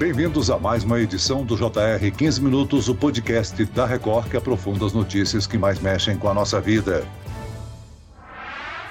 Bem-vindos a mais uma edição do JR 15 Minutos, o podcast da Record que aprofunda as notícias que mais mexem com a nossa vida.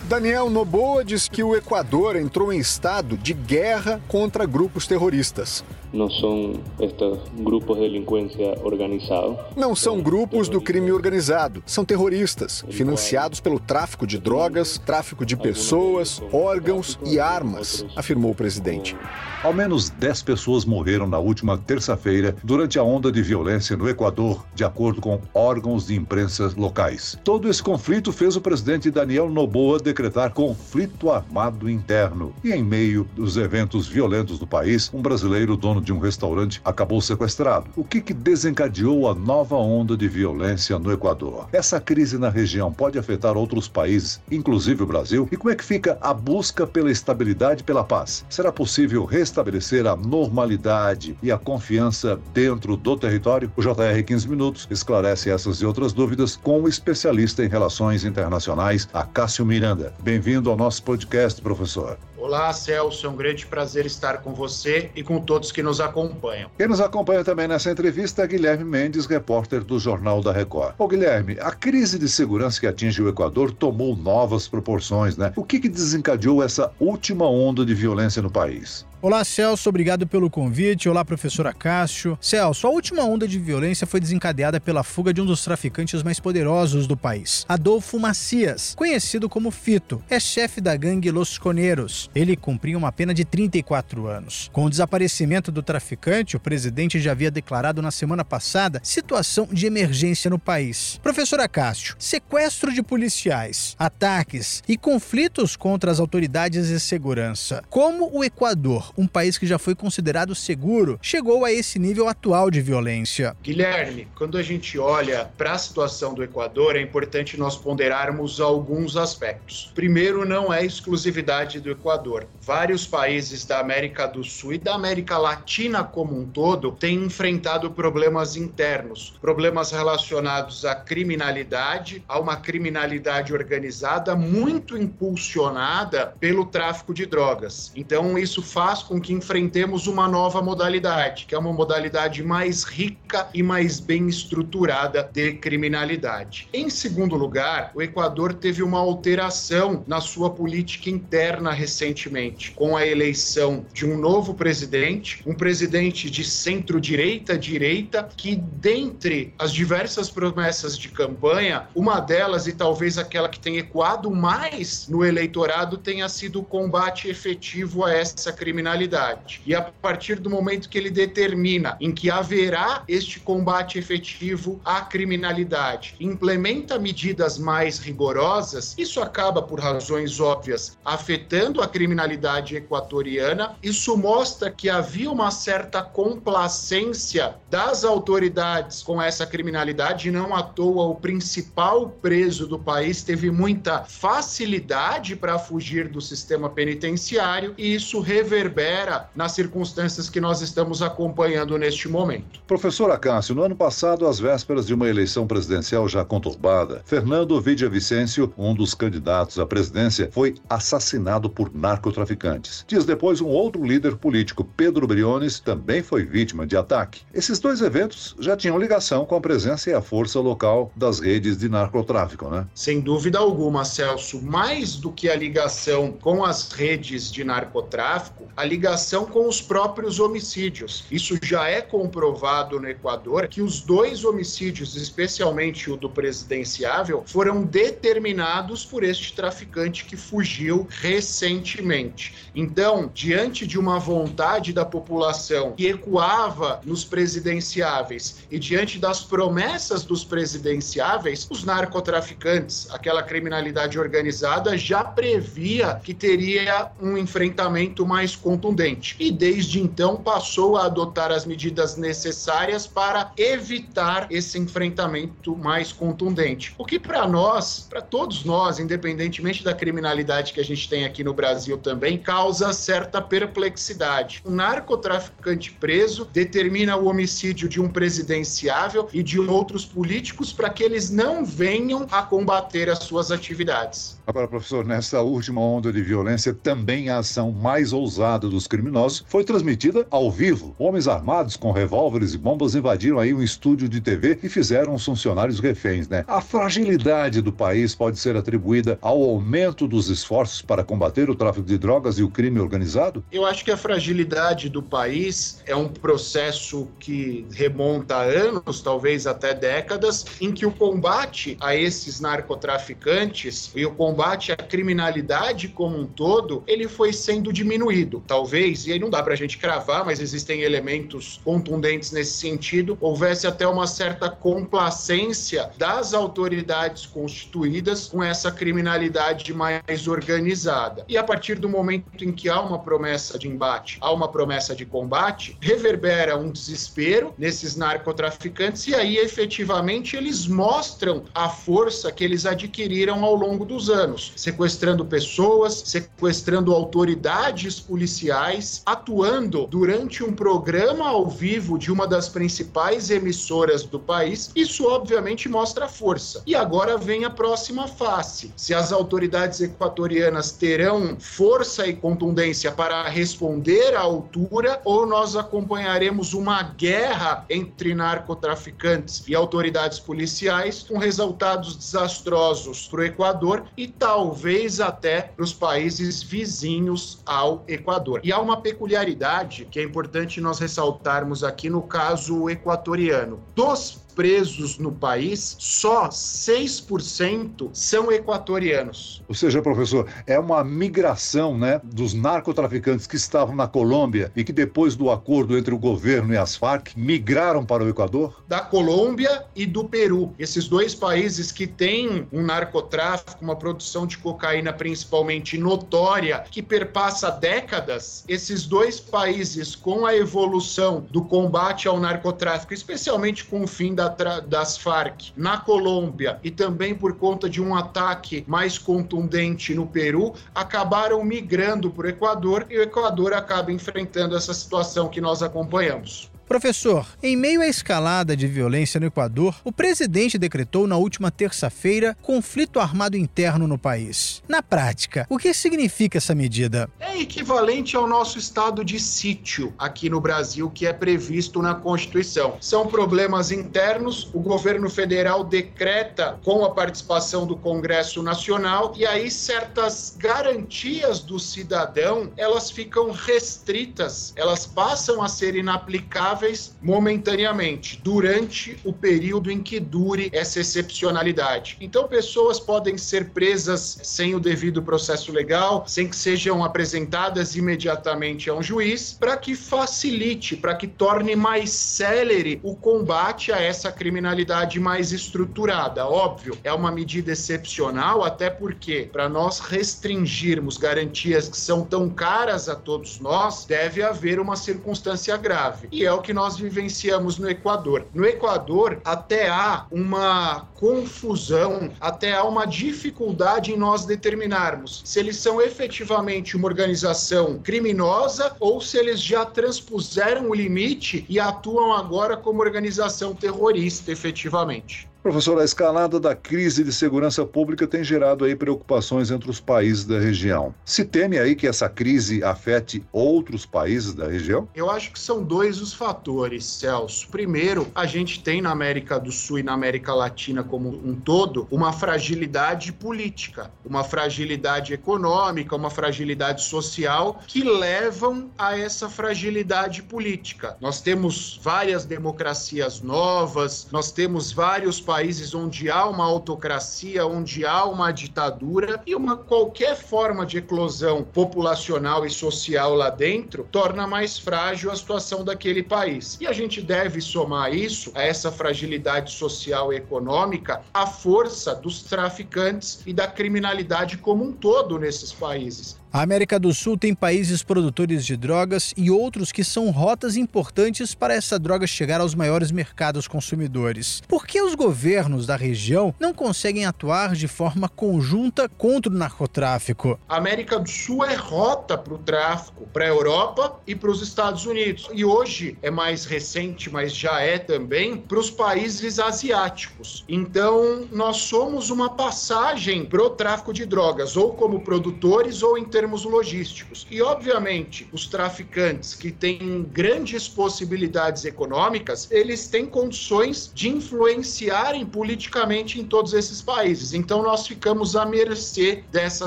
Daniel Noboa diz que o Equador entrou em estado de guerra contra grupos terroristas. Não são estes grupos de delinquência organizado. Não são grupos do crime organizado, são terroristas, financiados pelo tráfico de drogas, tráfico de pessoas, órgãos e armas, afirmou o presidente. Ao menos 10 pessoas morreram na última terça-feira durante a onda de violência no Equador, de acordo com órgãos de imprensa locais. Todo esse conflito fez o presidente Daniel Noboa decretar conflito armado interno. E em meio dos eventos violentos do país, um brasileiro dono de um restaurante acabou sequestrado. O que, que desencadeou a nova onda de violência no Equador? Essa crise na região pode afetar outros países, inclusive o Brasil? E como é que fica a busca pela estabilidade e pela paz? Será possível restabelecer a normalidade e a confiança dentro do território? O JR 15 Minutos esclarece essas e outras dúvidas com o especialista em relações internacionais, Acácio Miranda. Bem-vindo ao nosso podcast, professor. Olá, Celso, é um grande prazer estar com você e com todos que nos acompanham. Quem nos acompanha também nessa entrevista é Guilherme Mendes, repórter do Jornal da Record. Ô Guilherme, a crise de segurança que atinge o Equador tomou novas proporções, né? O que, que desencadeou essa última onda de violência no país? Olá, Celso, obrigado pelo convite. Olá, professora Cássio. Celso, a última onda de violência foi desencadeada pela fuga de um dos traficantes mais poderosos do país, Adolfo Macias, conhecido como Fito. É chefe da gangue Los Coneiros. Ele cumpria uma pena de 34 anos. Com o desaparecimento do traficante, o presidente já havia declarado na semana passada situação de emergência no país. Professora Cássio, sequestro de policiais, ataques e conflitos contra as autoridades de segurança. Como o Equador um país que já foi considerado seguro, chegou a esse nível atual de violência. Guilherme, quando a gente olha para a situação do Equador, é importante nós ponderarmos alguns aspectos. Primeiro, não é exclusividade do Equador. Vários países da América do Sul e da América Latina como um todo têm enfrentado problemas internos, problemas relacionados à criminalidade, a uma criminalidade organizada muito impulsionada pelo tráfico de drogas. Então, isso faz com que enfrentemos uma nova modalidade, que é uma modalidade mais rica e mais bem estruturada de criminalidade. Em segundo lugar, o Equador teve uma alteração na sua política interna recentemente, com a eleição de um novo presidente, um presidente de centro-direita, direita, que dentre as diversas promessas de campanha, uma delas e talvez aquela que tem ecoado mais no eleitorado tenha sido o combate efetivo a essa criminalidade criminalidade. E a partir do momento que ele determina em que haverá este combate efetivo à criminalidade, implementa medidas mais rigorosas, isso acaba, por razões óbvias, afetando a criminalidade equatoriana. Isso mostra que havia uma certa complacência das autoridades com essa criminalidade, não à toa o principal preso do país teve muita facilidade para fugir do sistema penitenciário e isso reverberou reverbera nas circunstâncias que nós estamos acompanhando neste momento. Professor Acácio, no ano passado, às vésperas de uma eleição presidencial já conturbada, Fernando Vicencio, um dos candidatos à presidência, foi assassinado por narcotraficantes. Dias depois, um outro líder político, Pedro Briones, também foi vítima de ataque. Esses dois eventos já tinham ligação com a presença e a força local das redes de narcotráfico, né? Sem dúvida alguma, Celso. Mais do que a ligação com as redes de narcotráfico, a ligação com os próprios homicídios. Isso já é comprovado no Equador que os dois homicídios, especialmente o do presidenciável, foram determinados por este traficante que fugiu recentemente. Então, diante de uma vontade da população que ecoava nos presidenciáveis e diante das promessas dos presidenciáveis, os narcotraficantes, aquela criminalidade organizada já previa que teria um enfrentamento mais contundente. E desde então passou a adotar as medidas necessárias para evitar esse enfrentamento mais contundente. O que para nós, para todos nós, independentemente da criminalidade que a gente tem aqui no Brasil também, causa certa perplexidade. Um narcotraficante preso determina o homicídio de um presidenciável e de outros políticos para que eles não venham a combater as suas atividades. Agora, professor, nessa última onda de violência, também a ação mais ousada dos criminosos foi transmitida ao vivo. Homens armados com revólveres e bombas invadiram aí um estúdio de TV e fizeram os funcionários reféns, né? A fragilidade do país pode ser atribuída ao aumento dos esforços para combater o tráfico de drogas e o crime organizado? Eu acho que a fragilidade do país é um processo que remonta a anos, talvez até décadas, em que o combate a esses narcotraficantes e o combate à criminalidade como um todo, ele foi sendo diminuído. Talvez, e aí não dá para a gente cravar, mas existem elementos contundentes nesse sentido, houvesse até uma certa complacência das autoridades constituídas com essa criminalidade mais organizada. E a partir do momento em que há uma promessa de embate, há uma promessa de combate, reverbera um desespero nesses narcotraficantes e aí efetivamente eles mostram a força que eles adquiriram ao longo dos anos, sequestrando pessoas, sequestrando autoridades policiais, atuando durante um programa ao vivo de uma das principais emissoras do país. Isso obviamente mostra força. E agora vem a próxima face. Se as autoridades equatorianas terão força e contundência para responder à altura ou nós acompanharemos uma guerra entre narcotraficantes e autoridades policiais com resultados desastrosos para o Equador e talvez até para os países vizinhos ao Equador. E há uma peculiaridade que é importante nós ressaltarmos aqui no caso equatoriano. Dos presos no país, só 6% são equatorianos. Ou seja, professor, é uma migração né, dos narcotraficantes que estavam na Colômbia e que depois do acordo entre o governo e as Farc migraram para o Equador? Da Colômbia e do Peru. Esses dois países que têm um narcotráfico, uma produção de cocaína principalmente notória, que perpassa décadas, esses dois países, com a evolução do combate ao narcotráfico, especialmente com o fim da das Farc na Colômbia e também por conta de um ataque mais contundente no Peru, acabaram migrando para o Equador e o Equador acaba enfrentando essa situação que nós acompanhamos. Professor, em meio à escalada de violência no Equador, o presidente decretou na última terça-feira conflito armado interno no país. Na prática, o que significa essa medida? É equivalente ao nosso estado de sítio aqui no Brasil, que é previsto na Constituição. São problemas internos, o governo federal decreta com a participação do Congresso Nacional e aí certas garantias do cidadão, elas ficam restritas, elas passam a ser inaplicáveis momentaneamente, durante o período em que dure essa excepcionalidade. Então, pessoas podem ser presas sem o devido processo legal, sem que sejam apresentadas imediatamente a um juiz, para que facilite, para que torne mais célere o combate a essa criminalidade mais estruturada. Óbvio, é uma medida excepcional, até porque, para nós restringirmos garantias que são tão caras a todos nós, deve haver uma circunstância grave. E é o que que nós vivenciamos no Equador. No Equador, até há uma confusão, até há uma dificuldade em nós determinarmos se eles são efetivamente uma organização criminosa ou se eles já transpuseram o limite e atuam agora como organização terrorista, efetivamente. Professor, a escalada da crise de segurança pública tem gerado aí preocupações entre os países da região. Se teme aí que essa crise afete outros países da região? Eu acho que são dois os fatores, Celso. Primeiro, a gente tem na América do Sul e na América Latina como um todo uma fragilidade política, uma fragilidade econômica, uma fragilidade social que levam a essa fragilidade política. Nós temos várias democracias novas, nós temos vários países onde há uma autocracia, onde há uma ditadura e uma qualquer forma de eclosão populacional e social lá dentro torna mais frágil a situação daquele país. E a gente deve somar isso a essa fragilidade social e econômica a força dos traficantes e da criminalidade como um todo nesses países. A América do Sul tem países produtores de drogas e outros que são rotas importantes para essa droga chegar aos maiores mercados consumidores. Por que os governos da região não conseguem atuar de forma conjunta contra o narcotráfico? A América do Sul é rota para o tráfico, para a Europa e para os Estados Unidos. E hoje é mais recente, mas já é também para os países asiáticos. Então, nós somos uma passagem para o tráfico de drogas, ou como produtores ou inter termos logísticos. E, obviamente, os traficantes que têm grandes possibilidades econômicas, eles têm condições de influenciarem politicamente em todos esses países. Então, nós ficamos à mercê dessa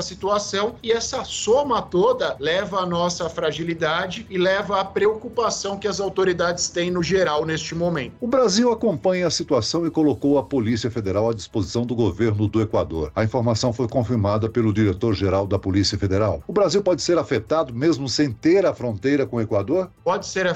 situação e essa soma toda leva à nossa fragilidade e leva à preocupação que as autoridades têm no geral neste momento. O Brasil acompanha a situação e colocou a Polícia Federal à disposição do governo do Equador. A informação foi confirmada pelo diretor-geral da Polícia Federal. O Brasil pode ser afetado mesmo sem ter a fronteira com o Equador? Pode ser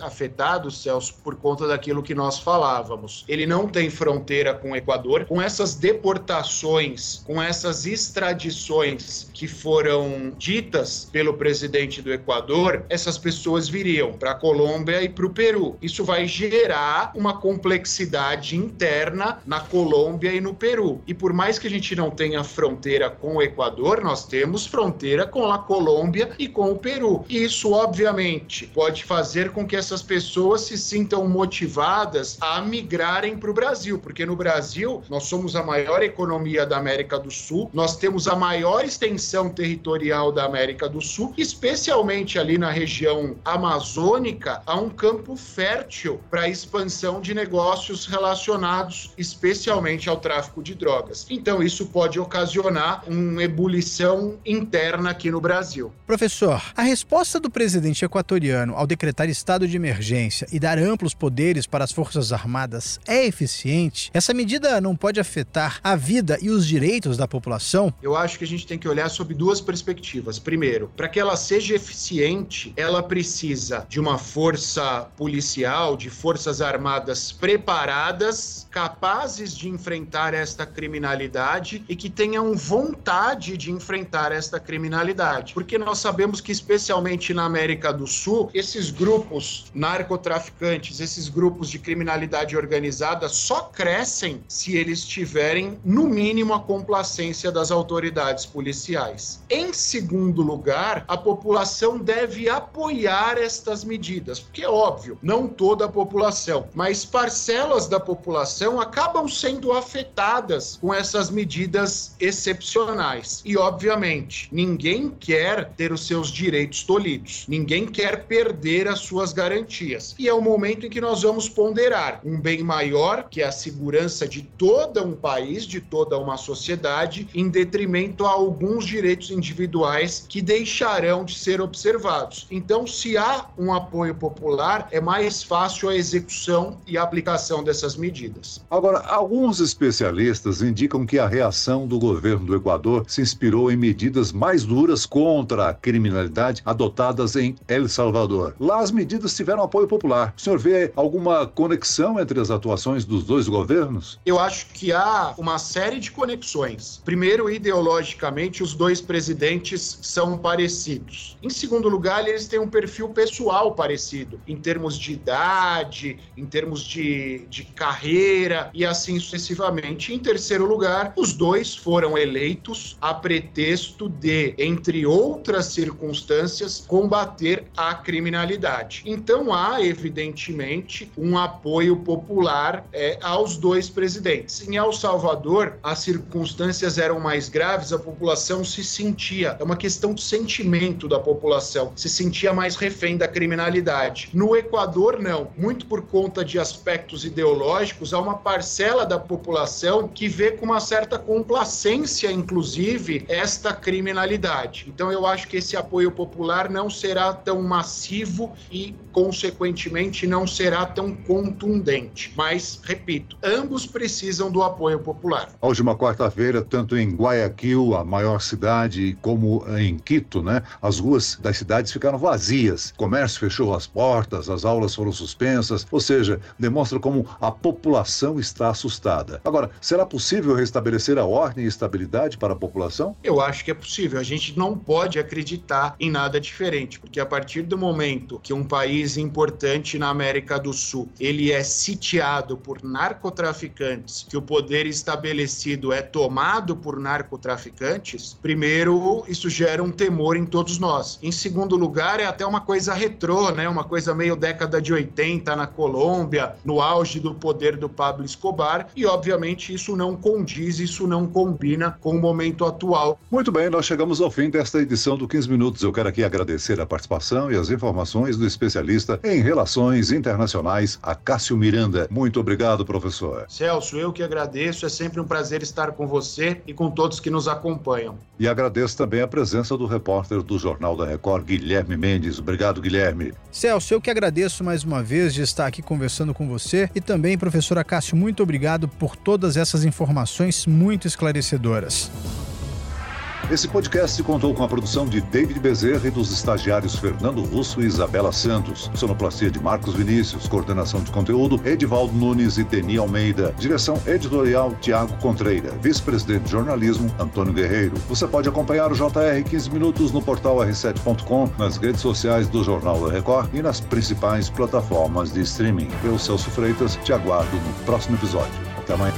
afetado, Celso, por conta daquilo que nós falávamos. Ele não tem fronteira com o Equador. Com essas deportações, com essas extradições que foram ditas pelo presidente do Equador, essas pessoas viriam para a Colômbia e para o Peru. Isso vai gerar uma complexidade interna na Colômbia e no Peru. E por mais que a gente não tenha fronteira com o Equador, nós temos fronteira fronteira com a Colômbia e com o Peru. Isso, obviamente, pode fazer com que essas pessoas se sintam motivadas a migrarem para o Brasil, porque no Brasil nós somos a maior economia da América do Sul, nós temos a maior extensão territorial da América do Sul, especialmente ali na região amazônica, há um campo fértil para a expansão de negócios relacionados especialmente ao tráfico de drogas. Então, isso pode ocasionar uma ebulição interna aqui no Brasil. Professor, a resposta do presidente equatoriano ao decretar estado de emergência e dar amplos poderes para as Forças Armadas é eficiente? Essa medida não pode afetar a vida e os direitos da população? Eu acho que a gente tem que olhar sob duas perspectivas. Primeiro, para que ela seja eficiente, ela precisa de uma força policial, de forças armadas preparadas, capazes de enfrentar esta criminalidade e que tenham vontade de enfrentar esta criminalidade criminalidade. Porque nós sabemos que, especialmente na América do Sul, esses grupos narcotraficantes, esses grupos de criminalidade organizada só crescem se eles tiverem, no mínimo, a complacência das autoridades policiais. Em segundo lugar, a população deve apoiar estas medidas, porque é óbvio, não toda a população, mas parcelas da população acabam sendo afetadas com essas medidas excepcionais. E, obviamente, ninguém Ninguém quer ter os seus direitos tolhidos. Ninguém quer perder as suas garantias. E é o momento em que nós vamos ponderar um bem maior, que é a segurança de todo um país, de toda uma sociedade, em detrimento a alguns direitos individuais que deixarão de ser observados. Então, se há um apoio popular, é mais fácil a execução e a aplicação dessas medidas. Agora, alguns especialistas indicam que a reação do governo do Equador se inspirou em medidas mais duras contra a criminalidade adotadas em El Salvador. Lá as medidas tiveram apoio popular. O senhor vê alguma conexão entre as atuações dos dois governos? Eu acho que há uma série de conexões. Primeiro, ideologicamente, os dois presidentes são parecidos. Em segundo lugar, eles têm um perfil pessoal parecido, em termos de idade, em termos de, de carreira e assim sucessivamente. Em terceiro lugar, os dois foram eleitos a pretexto de, entre outras circunstâncias, combater a criminalidade. Então há, evidentemente, um apoio popular é, aos dois presidentes. Em El Salvador, as circunstâncias eram mais graves, a população se sentia, é uma questão de sentimento da população, se sentia mais refém da criminalidade. No Equador, não. Muito por conta de aspectos ideológicos, há uma parcela da população que vê com uma certa complacência, inclusive, esta criminalidade. Então eu acho que esse apoio popular não será tão massivo e, consequentemente, não será tão contundente. Mas, repito, ambos precisam do apoio popular. A última quarta-feira, tanto em Guayaquil, a maior cidade, como em Quito, né, as ruas das cidades ficaram vazias. O comércio fechou as portas, as aulas foram suspensas, ou seja, demonstra como a população está assustada. Agora, será possível restabelecer a ordem e estabilidade para a população? Eu acho que é possível. A gente gente não pode acreditar em nada diferente, porque a partir do momento que um país importante na América do Sul ele é sitiado por narcotraficantes, que o poder estabelecido é tomado por narcotraficantes, primeiro isso gera um temor em todos nós. Em segundo lugar, é até uma coisa retrô, né? Uma coisa meio década de 80 na Colômbia, no auge do poder do Pablo Escobar, e obviamente isso não condiz, isso não combina com o momento atual. Muito bem, nós chegamos ao fim desta edição do 15 Minutos. Eu quero aqui agradecer a participação e as informações do especialista em relações internacionais, Acácio Miranda. Muito obrigado, professor. Celso, eu que agradeço. É sempre um prazer estar com você e com todos que nos acompanham. E agradeço também a presença do repórter do Jornal da Record, Guilherme Mendes. Obrigado, Guilherme. Celso, eu que agradeço mais uma vez de estar aqui conversando com você e também, professora Cássio, muito obrigado por todas essas informações muito esclarecedoras. Esse podcast contou com a produção de David Bezerra e dos estagiários Fernando Russo e Isabela Santos. Sonoplastia de Marcos Vinícius, coordenação de conteúdo Edivaldo Nunes e Deni Almeida. Direção editorial Tiago Contreira. Vice-presidente de jornalismo Antônio Guerreiro. Você pode acompanhar o JR 15 minutos no portal r7.com, nas redes sociais do Jornal da Record e nas principais plataformas de streaming. Eu, Celso Freitas, te aguardo no próximo episódio. Até amanhã.